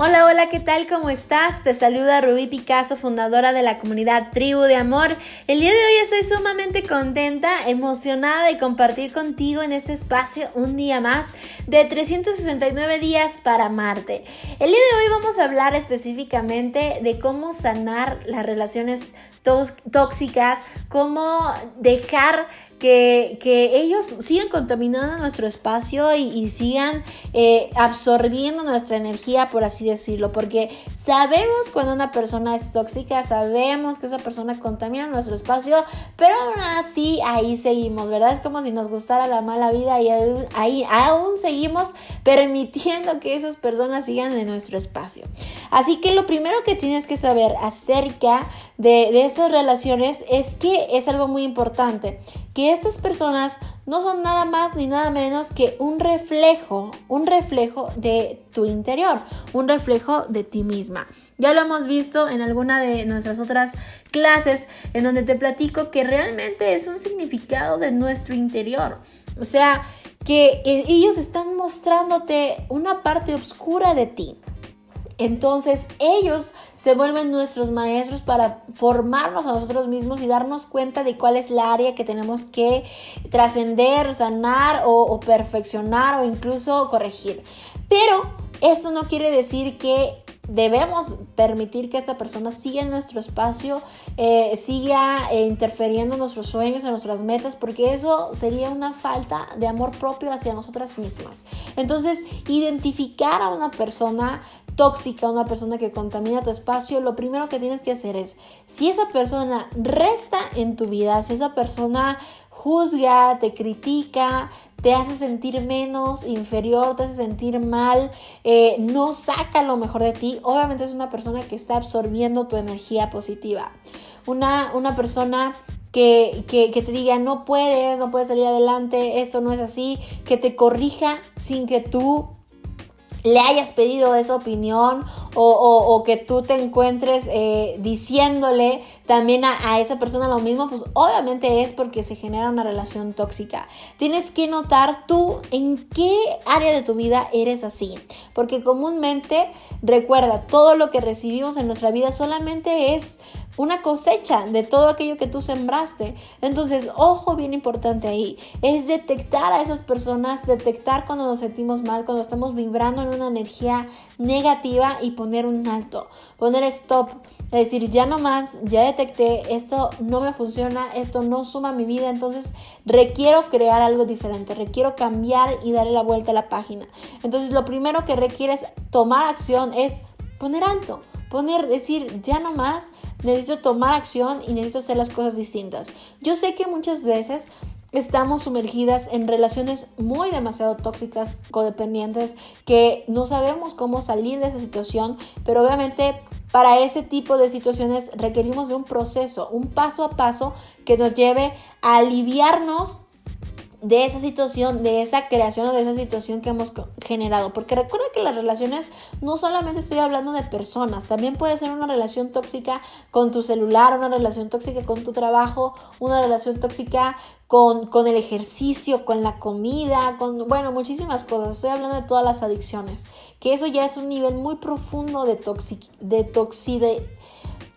Hola, hola, ¿qué tal? ¿Cómo estás? Te saluda Rubí Picasso, fundadora de la comunidad Tribu de Amor. El día de hoy estoy sumamente contenta, emocionada de compartir contigo en este espacio un día más de 369 días para amarte. El día de hoy vamos a hablar específicamente de cómo sanar las relaciones tóxicas, cómo dejar que, ellos sigan contaminando nuestro espacio y, sigan eh, absorbiendo nuestra energía, por así decirlo, porque sabemos cuando una persona es tóxica, sabemos que esa persona contamina nuestro espacio, pero aún así ahí seguimos, ¿verdad? Es como si nos gustara la mala vida y ahí, aún seguimos permitiendo que esas personas sigan en nuestro espacio. Así que lo primero que tienes que saber acerca de, de estas relaciones es que es algo muy importante, que estas personas no son nada más ni nada menos que un reflejo, un reflejo de tu interior, un reflejo de ti misma. Ya lo hemos visto en alguna de nuestras otras clases en donde te platico que realmente es un significado de nuestro interior. O sea, que eh, ellos están mostrándote una parte oscura de ti. Entonces ellos se vuelven nuestros maestros para formarnos a nosotros mismos y darnos cuenta de cuál es la área que tenemos que trascender, sanar o, perfeccionar o incluso corregir. Pero esto no quiere decir que debemos permitir que esta persona siga en nuestro espacio, eh, siga eh, interfiriendo en nuestros sueños, en nuestras metas, porque eso sería una falta de amor propio hacia nosotras mismas. Entonces, identificar a una persona tóxica, una persona que contamina tu espacio, lo primero que tienes que hacer es, si esa persona resta en tu vida, si esa persona juzga, te critica, te hace sentir menos, inferior, te hace sentir mal, eh, no saca lo mejor de ti, obviamente es una persona que está absorbiendo tu energía positiva. Una, una persona que, que, que, te diga no puedes, no puedes salir adelante, esto no es así, que te corrija sin que tú le hayas pedido esa opinión o, que tú te encuentres eh, diciéndole también a, esa persona lo mismo, pues obviamente es porque se genera una relación tóxica. Tienes que notar tú en qué área de tu vida eres así, porque comúnmente recuerda, todo lo que recibimos en nuestra vida solamente es una cosecha de todo aquello que tú sembraste. Entonces, ojo bien importante ahí, es detectar a esas personas, detectar cuando nos sentimos mal, cuando estamos vibrando en una energía negativa y poner un alto, poner stop. Es decir, ya no más, ya detecté, esto no me funciona, esto no suma mi vida, entonces requiero crear algo diferente, requiero cambiar y darle la vuelta a la página. Entonces lo primero que requieres tomar acción es poner alto, poner, decir, ya no más, necesito tomar acción y necesito hacer las cosas distintas. Yo sé que muchas veces estamos sumergidas en relaciones muy demasiado tóxicas, codependientes, que no sabemos cómo salir de esa situación, pero obviamente para ese tipo de situaciones requerimos de un proceso, un paso a paso que nos lleve a aliviarnos de esa situación, de esa creación o de esa situación que hemos generado. Porque recuerda que las relaciones no solamente estoy hablando de personas, también puede ser una relación tóxica con tu celular, una relación tóxica con tu trabajo, una relación tóxica con, con el ejercicio, con la comida, con, bueno, muchísimas cosas. Estoy hablando de todas las adicciones, que eso ya es un nivel muy profundo de, toxic, de toxide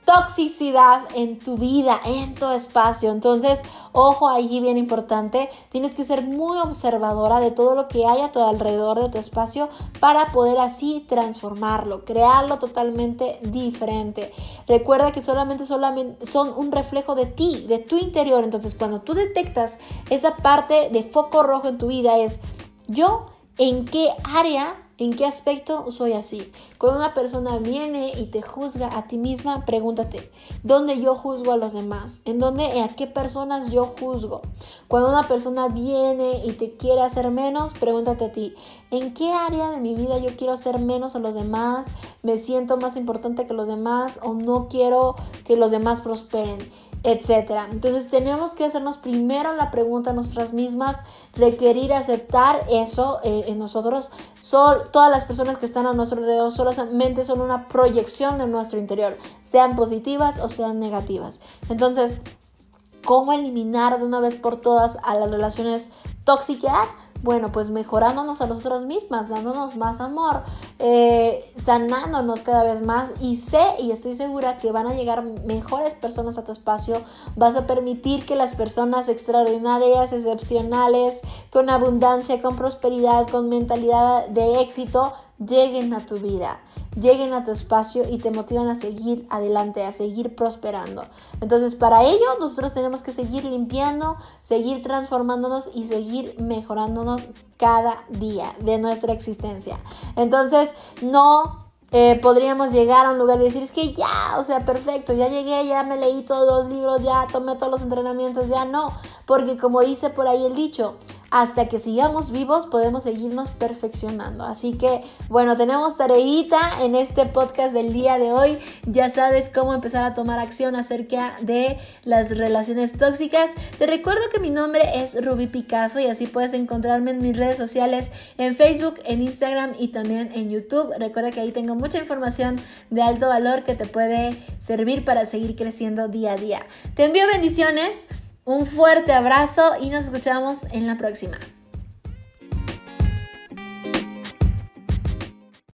toxicidad en tu vida, en tu espacio. Entonces, ojo ahí bien importante, tienes que ser muy observadora de todo lo que hay a tu alrededor de tu espacio para poder así transformarlo, crearlo totalmente diferente. Recuerda que solamente, solamente son un reflejo de ti, de tu interior. Entonces, cuando tú detectas esa parte de foco rojo en tu vida es yo en qué área ¿En qué aspecto soy así? Cuando una persona viene y te juzga a ti misma, pregúntate, ¿dónde yo juzgo a los demás? ¿En dónde, a qué personas yo juzgo? Cuando una persona viene y te quiere hacer menos, pregúntate a ti, ¿en qué área de mi vida yo quiero hacer menos a los demás? ¿Me siento más importante que los demás o no quiero que los demás prosperen? Etcétera. Entonces tenemos que hacernos primero la pregunta a nosotras mismas, requerir aceptar eso eh, en nosotros. todas las personas que están a nuestro alrededor solamente son una proyección de nuestro interior, sean positivas o sean negativas. Entonces, ¿cómo eliminar de una vez por todas a las relaciones tóxicas? Bueno, pues mejorándonos a nosotras mismas, dándonos más amor, eh, sanándonos cada vez más. Y sé y estoy segura que van a llegar mejores personas a tu espacio, vas a permitir que las personas extraordinarias, excepcionales, con abundancia, con prosperidad, con mentalidad de éxito, lleguen a tu vida lleguen a tu espacio y te motivan a seguir adelante, a seguir prosperando. Entonces, para ello, nosotros tenemos que seguir limpiando, seguir transformándonos y seguir mejorándonos cada día de nuestra existencia. Entonces, no eh, podríamos llegar a un lugar y decir, es que ya, o sea, perfecto, ya llegué, ya me leí todos los libros, ya tomé todos los entrenamientos, ya no, porque como dice por ahí el dicho, hasta que sigamos vivos podemos seguirnos perfeccionando. Así que, bueno, tenemos tareita en este podcast del día de hoy. Ya sabes cómo empezar a tomar acción acerca de las relaciones tóxicas. Te recuerdo que mi nombre es Ruby Picasso y así puedes encontrarme en mis redes sociales, en Facebook, en Instagram y también en YouTube. Recuerda que ahí tengo mucha información de alto valor que te puede servir para seguir creciendo día a día. Te envío bendiciones. Un fuerte abrazo y nos escuchamos en la próxima.